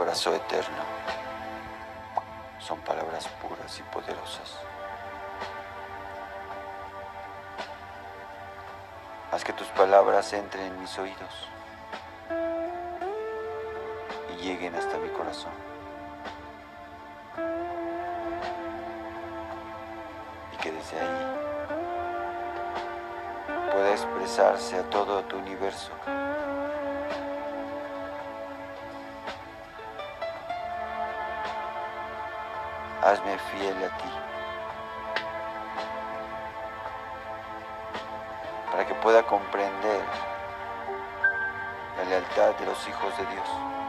palabras, oh Eterno, son palabras puras y poderosas. Haz que tus palabras entren en mis oídos y lleguen hasta mi corazón. Y que desde ahí pueda expresarse a todo tu universo. Hazme fiel a ti, para que pueda comprender la lealtad de los hijos de Dios.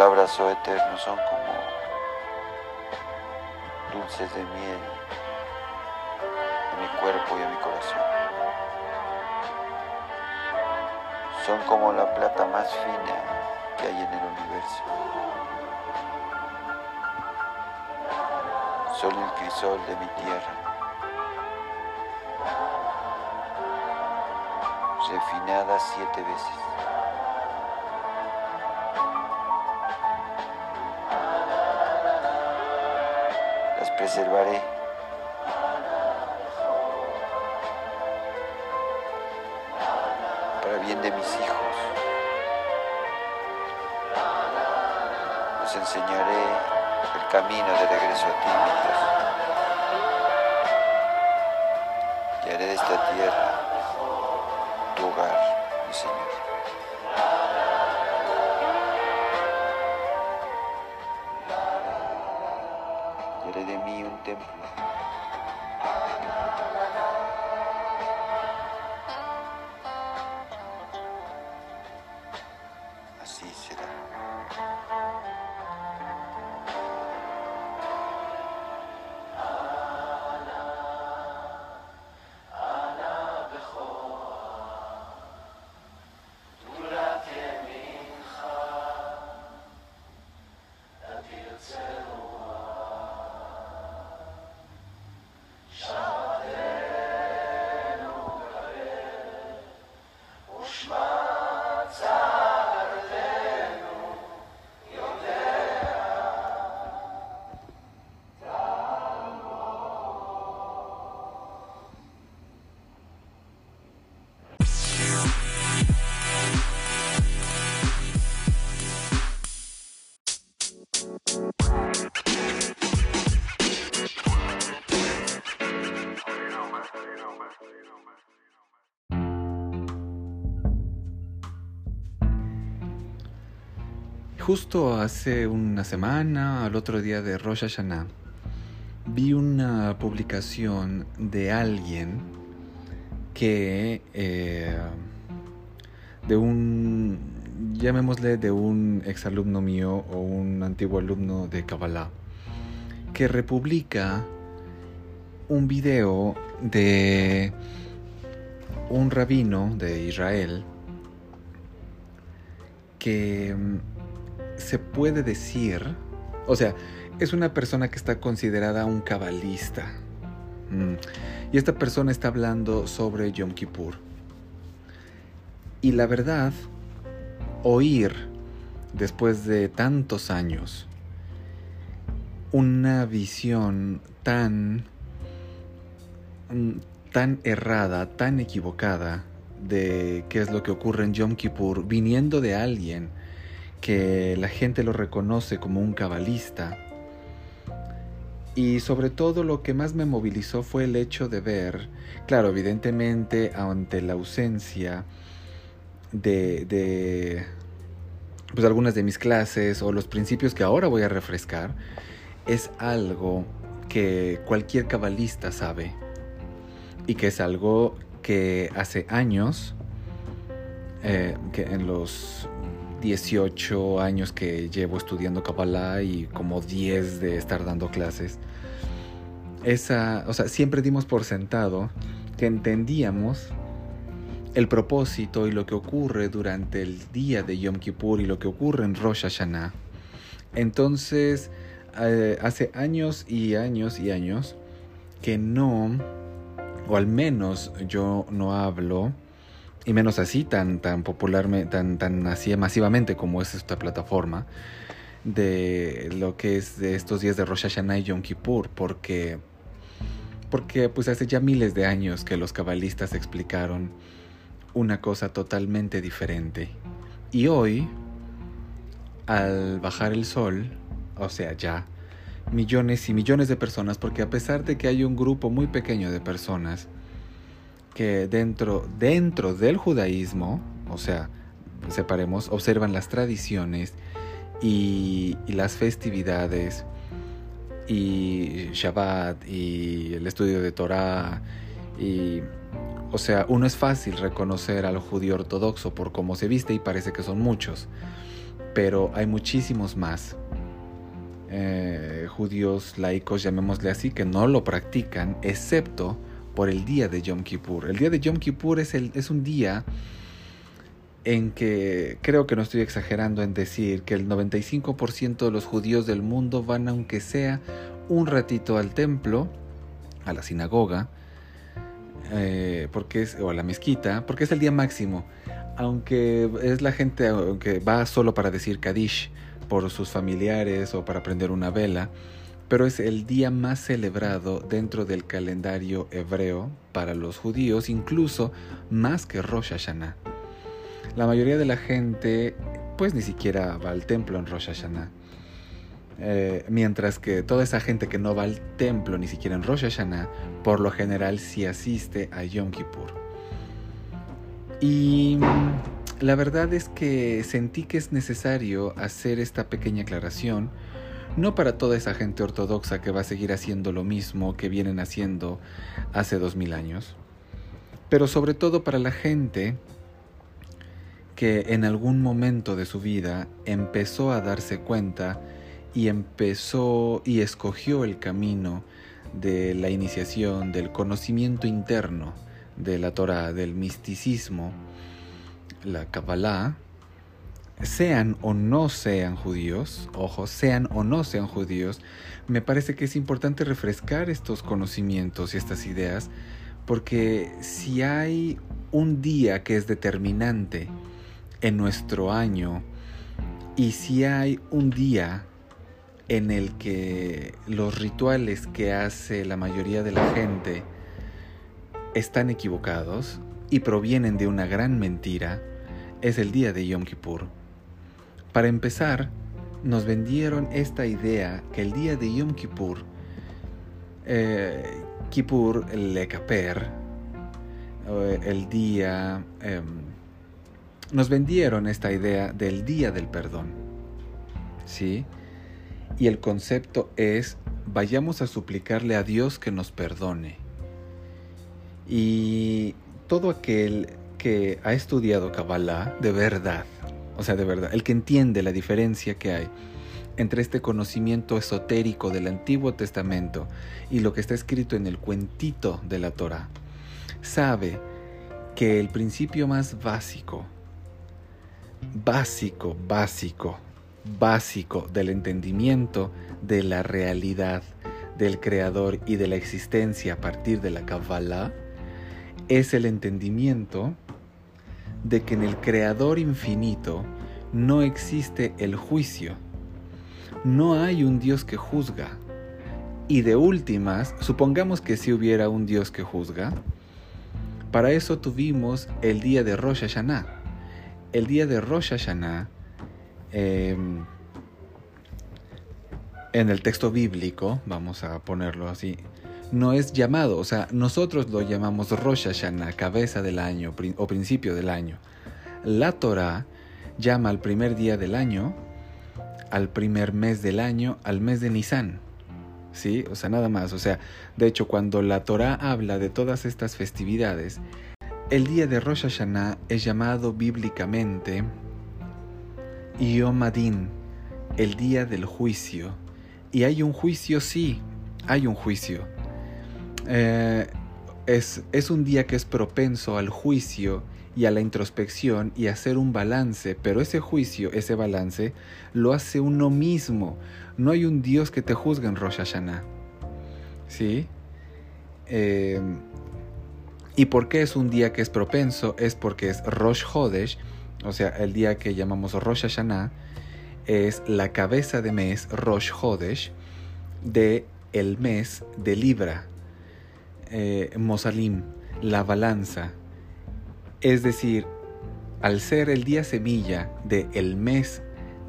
Palabras, oh eterno, son como dulces de miel a mi cuerpo y a mi corazón. Son como la plata más fina que hay en el universo. Son el crisol de mi tierra. Refinada siete veces. Preservaré. Para bien de mis hijos. Los enseñaré el camino de regreso a ti, mi Dios. Y haré de esta tierra Justo hace una semana, al otro día de Rosh Hashanah, vi una publicación de alguien que eh, de un llamémosle de un exalumno mío o un antiguo alumno de Kabbalah que republica un video de un rabino de Israel que se puede decir, o sea, es una persona que está considerada un cabalista. Mm, y esta persona está hablando sobre Yom Kippur. Y la verdad, oír después de tantos años una visión tan mm, tan errada, tan equivocada de qué es lo que ocurre en Yom Kippur, viniendo de alguien que la gente lo reconoce como un cabalista. Y sobre todo lo que más me movilizó fue el hecho de ver, claro, evidentemente ante la ausencia de, de pues algunas de mis clases o los principios que ahora voy a refrescar, es algo que cualquier cabalista sabe y que es algo que hace años, eh, que en los 18 años que llevo estudiando Kabbalah y como 10 de estar dando clases, esa, o sea, siempre dimos por sentado que entendíamos el propósito y lo que ocurre durante el día de Yom Kippur y lo que ocurre en Rosh Hashanah. Entonces, eh, hace años y años y años que no o al menos yo no hablo, y menos así tan, tan popularmente, tan, tan así masivamente como es esta plataforma, de lo que es de estos días de Rosh Hashanah y Yom Kippur, porque, porque pues hace ya miles de años que los cabalistas explicaron una cosa totalmente diferente. Y hoy, al bajar el sol, o sea, ya, millones y millones de personas, porque a pesar de que hay un grupo muy pequeño de personas que dentro, dentro del judaísmo, o sea, separemos, observan las tradiciones y, las festividades y Shabbat y el estudio de Torah y o sea, uno es fácil reconocer al judío ortodoxo por cómo se viste y parece que son muchos, pero hay muchísimos más eh, judíos laicos, llamémosle así, que no lo practican, excepto por el día de Yom Kippur. El día de Yom Kippur es, el, es un día en que creo que no estoy exagerando en decir que el 95% de los judíos del mundo van aunque sea un ratito al templo, a la sinagoga, eh, porque es, o a la mezquita, porque es el día máximo. Aunque es la gente que va solo para decir Kadish, por sus familiares o para prender una vela, pero es el día más celebrado dentro del calendario hebreo para los judíos, incluso más que Rosh Hashanah. La mayoría de la gente pues ni siquiera va al templo en Rosh Hashanah. Eh, mientras que toda esa gente que no va al templo ni siquiera en Rosh Hashanah, por lo general sí asiste a Yom Kippur. Y la verdad es que sentí que es necesario hacer esta pequeña aclaración, no para toda esa gente ortodoxa que va a seguir haciendo lo mismo que vienen haciendo hace dos mil años, pero sobre todo para la gente que en algún momento de su vida empezó a darse cuenta y empezó y escogió el camino de la iniciación, del conocimiento interno de la Torah, del misticismo, la Kabbalah, sean o no sean judíos, ojo, sean o no sean judíos, me parece que es importante refrescar estos conocimientos y estas ideas, porque si hay un día que es determinante en nuestro año, y si hay un día en el que los rituales que hace la mayoría de la gente están equivocados y provienen de una gran mentira, es el día de Yom Kippur. Para empezar, nos vendieron esta idea que el día de Yom Kippur, eh, Kippur le Kaper, eh, el día, em, nos vendieron esta idea del día del perdón. ¿sí? Y el concepto es, vayamos a suplicarle a Dios que nos perdone. Y todo aquel que ha estudiado Kabbalah de verdad, o sea, de verdad, el que entiende la diferencia que hay entre este conocimiento esotérico del Antiguo Testamento y lo que está escrito en el cuentito de la Torah, sabe que el principio más básico, básico, básico, básico del entendimiento de la realidad del Creador y de la existencia a partir de la Kabbalah es el entendimiento de que en el Creador infinito no existe el juicio. No hay un Dios que juzga. Y de últimas, supongamos que si hubiera un Dios que juzga, para eso tuvimos el día de Rosh Hashanah. El día de Rosh Hashanah, em, en el texto bíblico, vamos a ponerlo así, no es llamado, o sea, nosotros lo llamamos Rosh Hashanah, cabeza del año o principio del año. La Torah llama al primer día del año, al primer mes del año, al mes de Nisan. ¿Sí? O sea, nada más. O sea, de hecho, cuando la Torah habla de todas estas festividades, el día de Rosh Hashanah es llamado bíblicamente Yom Adin, el día del juicio. Y hay un juicio, sí, hay un juicio. Eh, es, un día que es propenso al juicio y a la introspección y hacer un balance, pero ese juicio, ese balance, lo hace uno mismo. No hay un Dios que te juzgue en Rosh Hashanah. ¿Sí? Em, ¿Y por qué es un día que es propenso? Es porque es Rosh Hodesh, o sea, el día que llamamos Rosh Hashanah, es la cabeza de mes, Rosh Hodesh, de el mes de Libra, eh, Mosalim, la balanza. Es decir, al ser el día semilla del el mes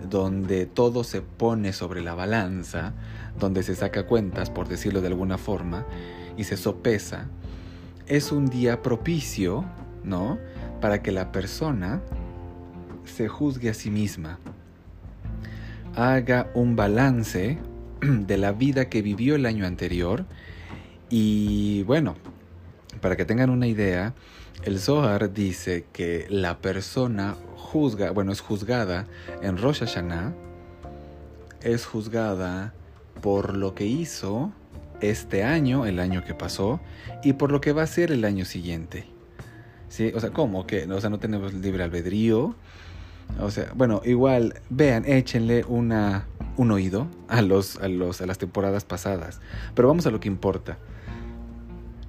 donde todo se pone sobre la balanza, donde se saca cuentas, por decirlo de alguna forma, y se sopesa, es un día propicio, ¿no? Para que la persona se juzgue a sí misma, haga un balance de la vida que vivió el año anterior y bueno, para que tengan una idea, el Zohar dice que la persona juzga, bueno, es juzgada en Rosh Hashanah, es juzgada por lo que hizo este año, el año que pasó, y por lo que va a ser el año siguiente. ¿Sí? O sea, ¿cómo? que O sea, no tenemos libre albedrío. O sea, bueno, igual, vean, échenle una, un oído a, los, a, los, a las temporadas pasadas. Pero vamos a lo que importa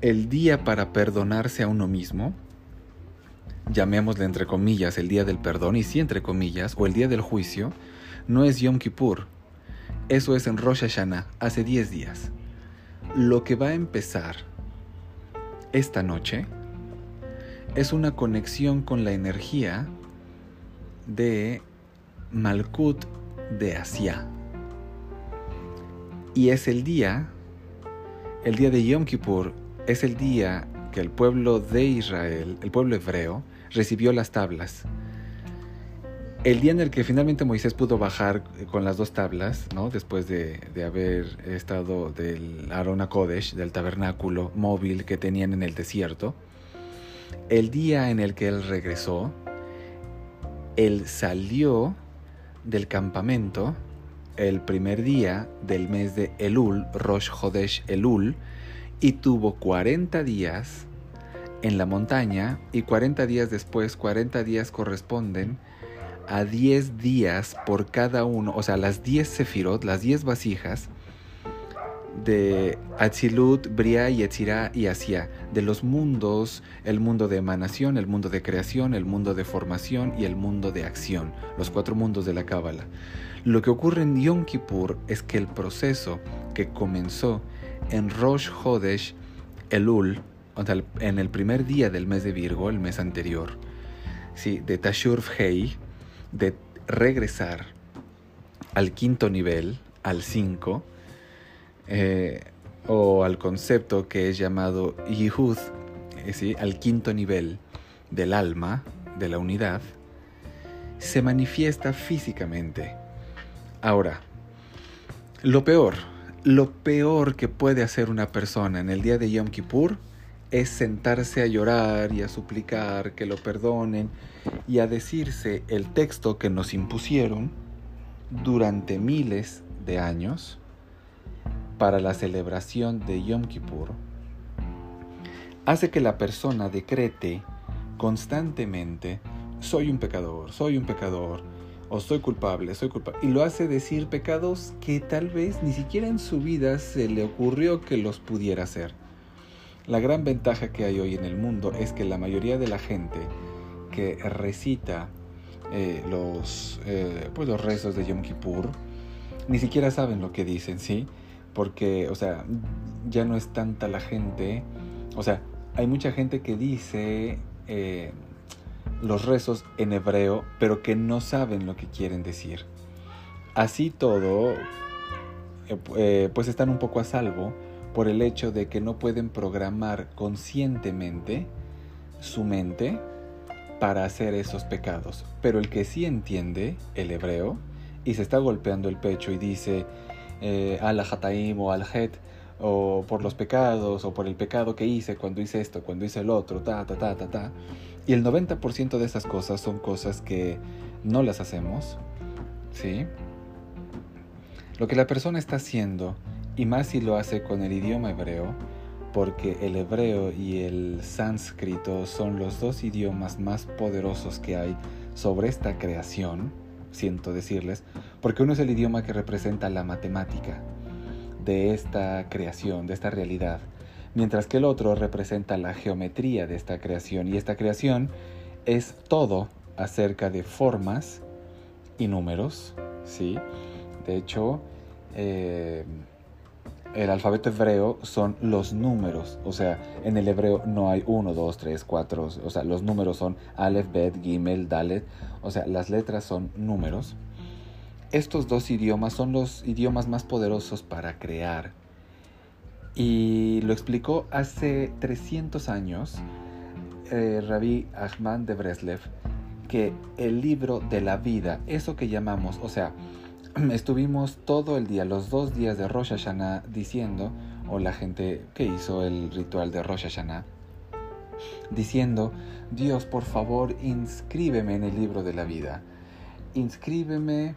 el día para perdonarse a uno mismo, llamémosle entre comillas el día del perdón, y sí entre comillas, o el día del juicio, no es Yom Kippur. Eso es en Rosh Hashanah, hace 10 días. Lo que va a empezar esta noche es una conexión con la energía de Malkut de Asia. Y es el día, el día de Yom Kippur, es el día que el pueblo de Israel, el pueblo hebreo, recibió las tablas. El día en el que finalmente Moisés pudo bajar con las dos tablas, ¿no? después de, haber estado del Arona Kodesh, del tabernáculo móvil que tenían en el desierto, el día en el que él regresó, él salió del campamento el primer día del mes de Elul, Rosh Hodesh Elul, y tuvo 40 días en la montaña y 40 días después, 40 días corresponden a 10 días por cada uno, o sea, las 10 sefirot, las 10 vasijas de Atzilut, Bria y y Asia, de los mundos, el mundo de emanación, el mundo de creación, el mundo de formación y el mundo de acción, los cuatro mundos de la Cábala. Lo que ocurre en Yom Kippur es que el proceso que comenzó en Rosh Hodesh Elul, o sea, en el primer día del mes de Virgo, el mes anterior, ¿sí? de Tashur Hei, de regresar al quinto nivel, al 5, eh, o al concepto que es llamado Yihud, ¿sí? al quinto nivel del alma, de la unidad, se manifiesta físicamente Ahora, lo peor, lo peor que puede hacer una persona en el día de Yom Kippur es sentarse a llorar y a suplicar que lo perdonen y a decirse el texto que nos impusieron durante miles de años para la celebración de Yom Kippur, hace que la persona decrete constantemente, soy un pecador, soy un pecador, o soy culpable, soy culpable. Y lo hace decir pecados que tal vez ni siquiera en su vida se le ocurrió que los pudiera hacer. La gran ventaja que hay hoy en el mundo es que la mayoría de la gente que recita eh, los, eh, pues los rezos de Yom Kippur ni siquiera saben lo que dicen, ¿sí? Porque, o sea, ya no es tanta la gente, o sea, hay mucha gente que dice eh, los rezos en hebreo, pero que no saben lo que quieren decir. Así todo, eh, eh, pues están un poco a salvo por el hecho de que no pueden programar conscientemente su mente para hacer esos pecados. Pero el que sí entiende el hebreo y se está golpeando el pecho y dice eh, al hataim o al het o por los pecados o por el pecado que hice cuando hice esto, cuando hice el otro, ta, ta, ta, ta, ta, y el 90% de esas cosas son cosas que no las hacemos, ¿sí? Lo que la persona está haciendo, y más si lo hace con el idioma hebreo, porque el hebreo y el sánscrito son los dos idiomas más poderosos que hay sobre esta creación, siento decirles, porque uno es el idioma que representa la matemática de esta creación, de esta realidad, mientras que el otro representa la geometría de esta creación y esta creación es todo acerca de formas y números, ¿sí? De hecho, eh, el alfabeto hebreo son los números, o sea, en el hebreo no hay 1, 2, 3, 4, o sea, los números son Aleph, Bet, Gimel, Dalet, o sea, las letras son números. Estos dos idiomas son los idiomas más poderosos para crear y lo explicó hace 300 años eh, Rabbi Ahmad de Breslev, que el libro de la vida, eso que llamamos, o sea, estuvimos todo el día, los dos días de Rosh Hashanah, diciendo, o la gente que hizo el ritual de Rosh Hashanah, diciendo, Dios, por favor, inscríbeme en el libro de la vida, inscríbeme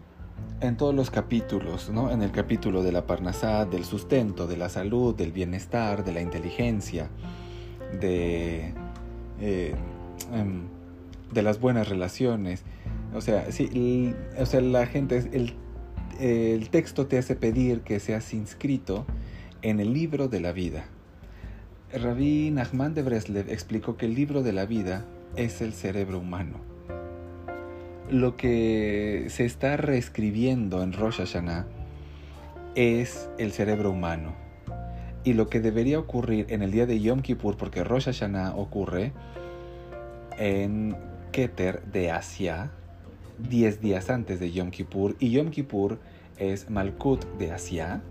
en todos los capítulos, ¿no? En el capítulo de la parnasá, del sustento, de la salud, del bienestar, de la inteligencia, de, eh, em, de las buenas relaciones. O sea, sí, o sea, la gente, el, el texto te hace pedir que seas inscrito en el libro de la vida. Rabí Nachman de Breslev explicó que el libro de la vida es el cerebro humano lo que se está reescribiendo en Rosh Hashanah es el cerebro humano. Y lo que debería ocurrir en el día de Yom Kippur, porque Rosh Hashanah ocurre en Keter de Asia, 10 días antes de Yom Kippur, y Yom Kippur es Malkut de Asia,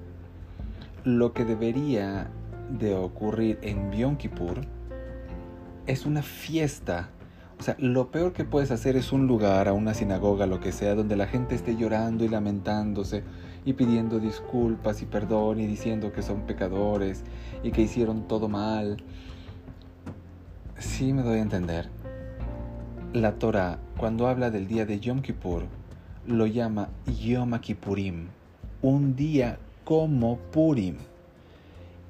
lo que debería de ocurrir en Yom Kippur es una fiesta o sea, lo peor que puedes hacer es un lugar, a una sinagoga, lo que sea, donde la gente esté llorando y lamentándose y pidiendo disculpas y perdón y diciendo que son pecadores y que hicieron todo mal. Sí me doy a entender. La Torah, cuando habla del día de Yom Kippur, lo llama Yom Kippurim, un día como Purim,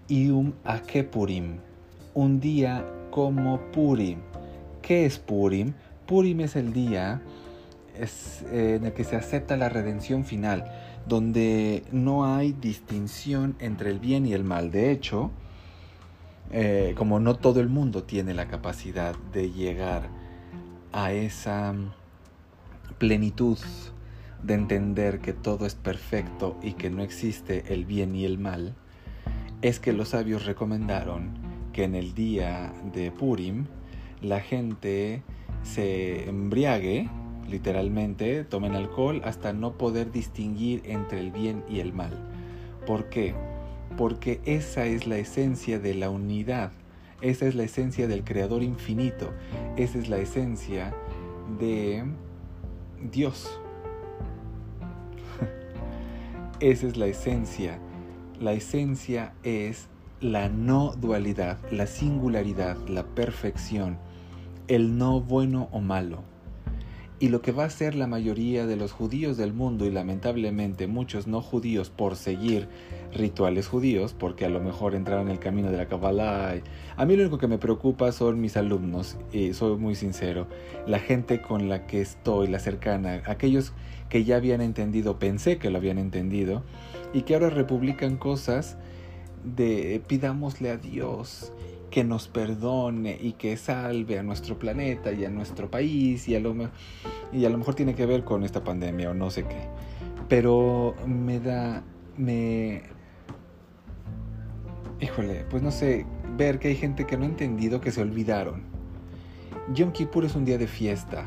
y un Akepurim, un día como Purim. ¿Qué es Purim? Purim es el día eh, en el que se acepta la redención final, donde no hay distinción entre el bien y el mal. De hecho, eh, como no todo el mundo tiene la capacidad de llegar a esa plenitud de entender que todo es perfecto y que no existe el bien y el mal, es que los sabios recomendaron que en el día de Purim la gente se embriague, literalmente, tomen alcohol hasta no poder distinguir entre el bien y el mal. ¿Por qué? Porque esa es la esencia de la unidad, esa es la esencia del Creador infinito, esa es la esencia de Dios. Esa es la esencia. La esencia es la no dualidad, la singularidad, la perfección, el no bueno o malo. Y lo que va a hacer la mayoría de los judíos del mundo y lamentablemente muchos no judíos por seguir rituales judíos, porque a lo mejor entraron en el camino de la Kabbalah. A mí lo único que me preocupa son mis alumnos, y soy muy sincero, la gente con la que estoy, la cercana, aquellos que ya habían entendido, pensé que lo habían entendido, y que ahora republican cosas de pidámosle a Dios que nos perdone y que salve a nuestro planeta y a nuestro país y a lo, y a lo mejor tiene que ver con esta pandemia o no sé qué. Pero me da, me... Híjole, pues no sé, ver que hay gente que no ha entendido que se olvidaron. Yom Kippur es un día de fiesta.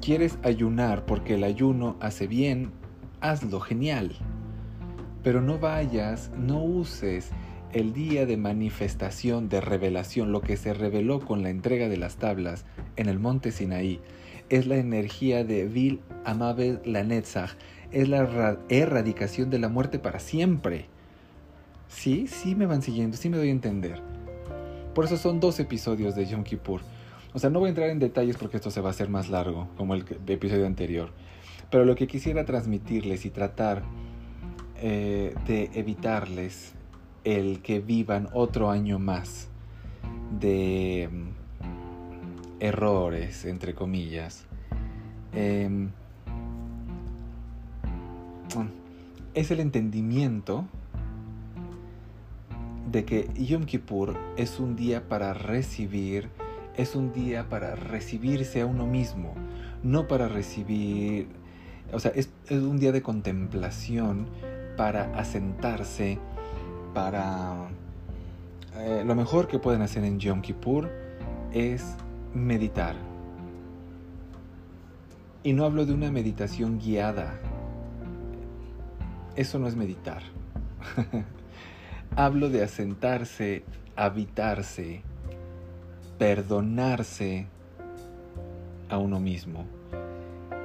¿Quieres ayunar porque el ayuno hace bien? Hazlo, genial. Pero no vayas, no uses el día de manifestación, de revelación, lo que se reveló con la entrega de las tablas en el monte Sinaí, es la energía de Vil Amabel Lanetzach, es la erradicación de la muerte para siempre. Sí, sí me van siguiendo, sí me doy a entender. Por eso son dos episodios de Yom Kippur. O sea, no voy a entrar en detalles porque esto se va a hacer más largo, como el episodio anterior. Pero lo que quisiera transmitirles y tratar eh, de evitarles el que vivan otro año más de mm, errores, entre comillas. Em, es el entendimiento de que Yom Kippur es un día para recibir, es un día para recibirse a uno mismo, no para recibir, o sea, es, es un día de contemplación para asentarse, para... Eh, lo mejor que pueden hacer en Yom Kippur es meditar. Y no hablo de una meditación guiada. Eso no es meditar. hablo de asentarse, habitarse, perdonarse a uno mismo.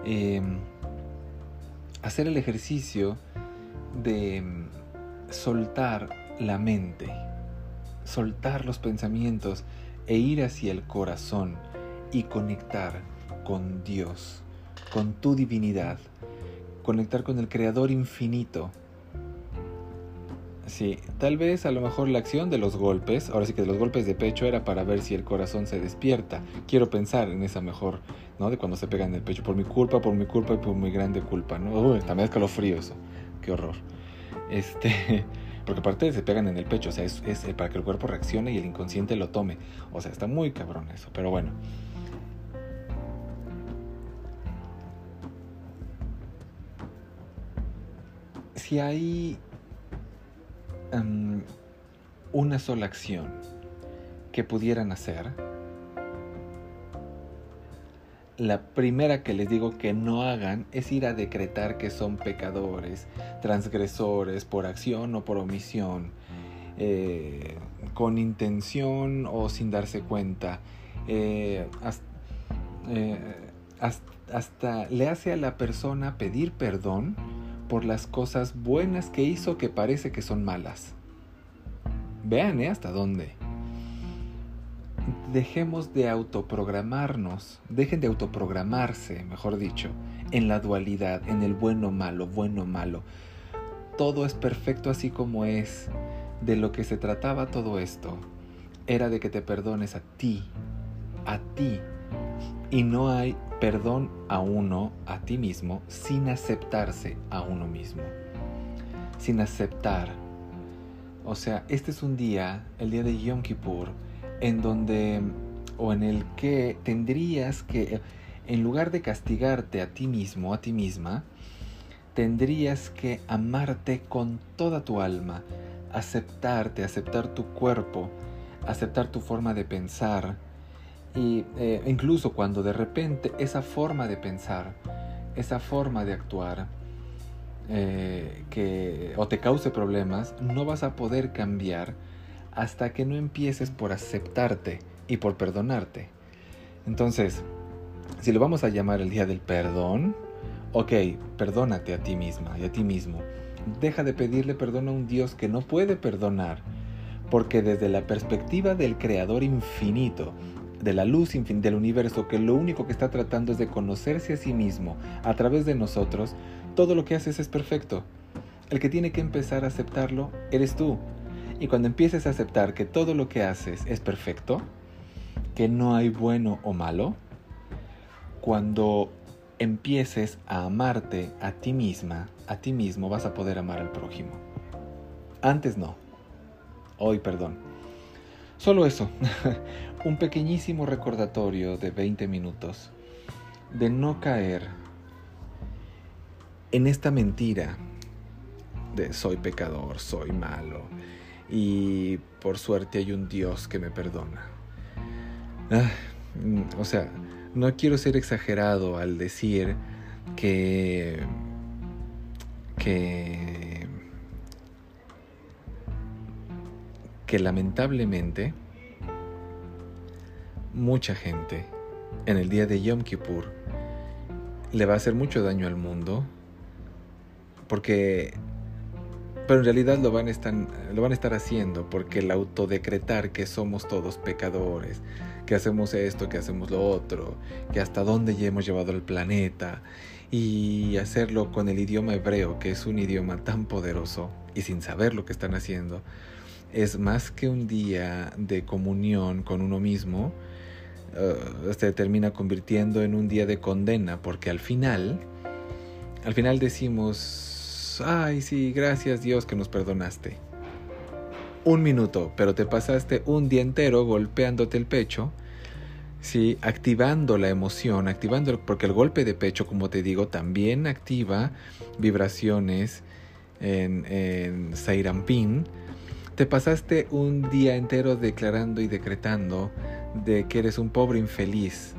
Em, hacer el ejercicio de mm, soltar la mente, soltar los pensamientos e ir hacia el corazón y conectar con Dios, con tu divinidad, conectar con el Creador infinito. Sí, tal vez a lo mejor la acción de los golpes, ahora sí que de los golpes de pecho era para ver si el corazón se despierta. Quiero pensar en esa mejor, ¿no? De cuando se pegan en el pecho, por mi culpa, por mi culpa y por mi grande culpa, ¿no? Uy, también escalofrío eso qué horror. Este, porque aparte se pegan en el pecho, o sea, es, es, para que el cuerpo reaccione y el inconsciente lo tome. O sea, está muy cabrón eso, pero bueno. Si hay una sola acción que pudieran hacer, la primera que les digo que no hagan es ir a decretar que son pecadores, transgresores por acción o por omisión, eh, con intención o sin darse cuenta. Eh, eh, hasta, hasta, le hace a la persona pedir perdón por las cosas buenas que hizo que parece que son malas. Vean hasta dónde dejemos de autoprogramarnos, dejen de autoprogramarse, mejor dicho, en la dualidad, en el bueno malo, bueno malo. Todo es perfecto así como es. De lo que se trataba todo esto era de que te perdones a ti, a ti. Y no hay perdón a uno, a ti mismo, sin aceptarse a uno mismo. Sin aceptar. O sea, este es un día, el día de Yom Kippur, en donde o en el que tendrías que, en lugar de castigarte a ti mismo, a ti misma, tendrías que amarte con toda tu alma, aceptarte, aceptar tu cuerpo, aceptar tu forma de pensar, y eh, incluso cuando de repente esa forma de pensar, esa forma de actuar, eh, que o te cause problemas, no vas a poder cambiar hasta que no empieces por aceptarte y por perdonarte. Entonces, si lo vamos a llamar el día del perdón, ok, perdónate a ti misma y a ti mismo. Deja de pedirle perdón a un Dios que no puede perdonar, porque desde la perspectiva del Creador infinito, de la luz del universo, que lo único que está tratando es de conocerse a sí mismo a través de nosotros, todo lo que haces es perfecto. El que tiene que empezar a aceptarlo eres tú. Y cuando empieces a aceptar que todo lo que haces es perfecto, que no hay bueno o malo, cuando empieces a amarte a ti misma, a ti mismo, vas a poder amar al prójimo. Antes no. Hoy, perdón. Solo eso. Un pequeñísimo recordatorio de 20 minutos de no caer en esta mentira de soy pecador, soy malo y por suerte hay un Dios que me perdona. Ah, mm, o sea, no quiero ser exagerado al decir que que que lamentablemente mucha gente en el día de Yom Kippur le va a hacer mucho daño al mundo porque pero en realidad lo van, a estar, lo van a estar haciendo porque el autodecretar que somos todos pecadores, que hacemos esto, que hacemos lo otro, que hasta dónde ya hemos llevado el planeta, y hacerlo con el idioma hebreo, que es un idioma tan poderoso, y sin saber lo que están haciendo, es más que un día de comunión con uno mismo, uh, se termina convirtiendo en un día de condena, porque al final, al final decimos, ay sí, gracias Dios que nos perdonaste. Un minuto, pero te pasaste un día entero golpeándote el pecho, sí, activando la emoción, activando, porque el golpe de pecho, como te digo, también activa vibraciones en, en. Te pasaste un día entero declarando y decretando de que eres un pobre infeliz,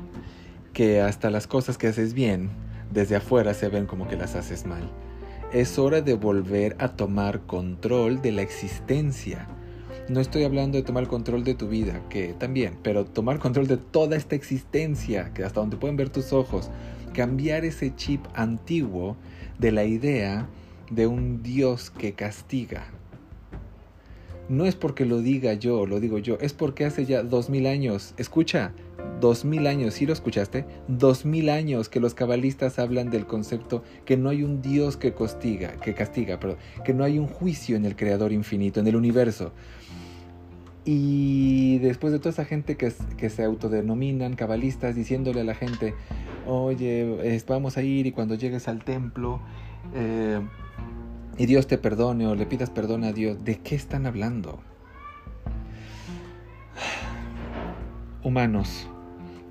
que hasta las cosas que haces bien, desde afuera se ven como que las haces mal es hora de volver a tomar control de la existencia. No estoy hablando de tomar control de tu vida, que también, pero tomar control de toda esta existencia, que hasta donde pueden ver tus ojos, cambiar ese chip antiguo de la idea de un Dios que castiga. No es porque lo diga yo, lo digo yo, es porque hace ya dos mil años, escucha, dos mil años, ¿sí lo escuchaste? Dos mil años que los cabalistas hablan del concepto que no hay un Dios que castiga, que castiga, pero que no hay un juicio en el Creador infinito, en el universo. Y después de toda esa gente que, que se autodenominan cabalistas diciéndole a la gente, oye, vamos a ir y cuando llegues al templo eh, y Dios te perdone o le pidas perdón a Dios, ¿de qué están hablando? Humanos,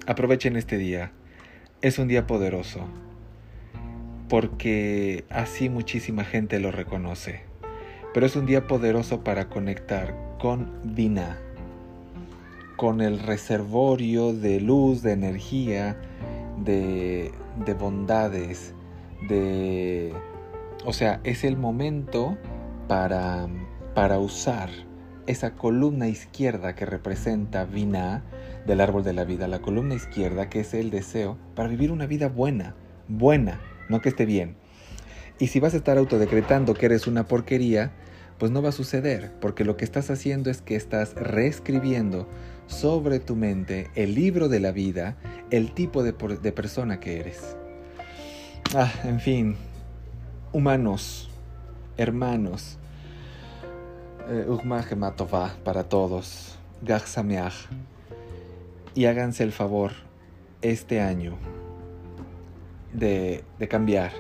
Aprovechen este día. Es un día poderoso. Porque así muchísima gente lo reconoce. Pero es un día poderoso para conectar con Vina. Con el reservorio de luz, de energía, de, de bondades, de... O sea, es el momento para, para usar esa columna izquierda que representa Vina del árbol de la vida, la columna izquierda, que es el deseo para vivir una vida buena, buena, no que esté bien. Y si vas a estar autodecretando que eres una porquería, pues no va a suceder, porque lo que estás haciendo es que estás reescribiendo sobre tu mente el libro de la vida, el tipo de, persona que eres. Ah, en fin, humanos, hermanos, eh, para todos, Gachsameach y háganse el favor este año de, cambiar,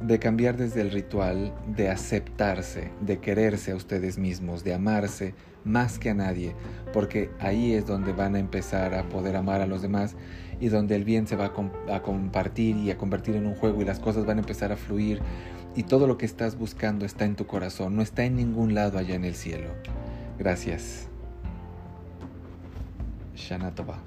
de cambiar desde el ritual, de aceptarse, de quererse a ustedes mismos, de amarse más que a nadie, porque ahí es donde van a empezar a poder amar a los demás y donde el bien se va a, a compartir y a convertir en un juego y las cosas van a empezar a fluir y todo lo que estás buscando está en tu corazón, no está en ningún lado allá en el cielo. Gracias. 香奈儿吧？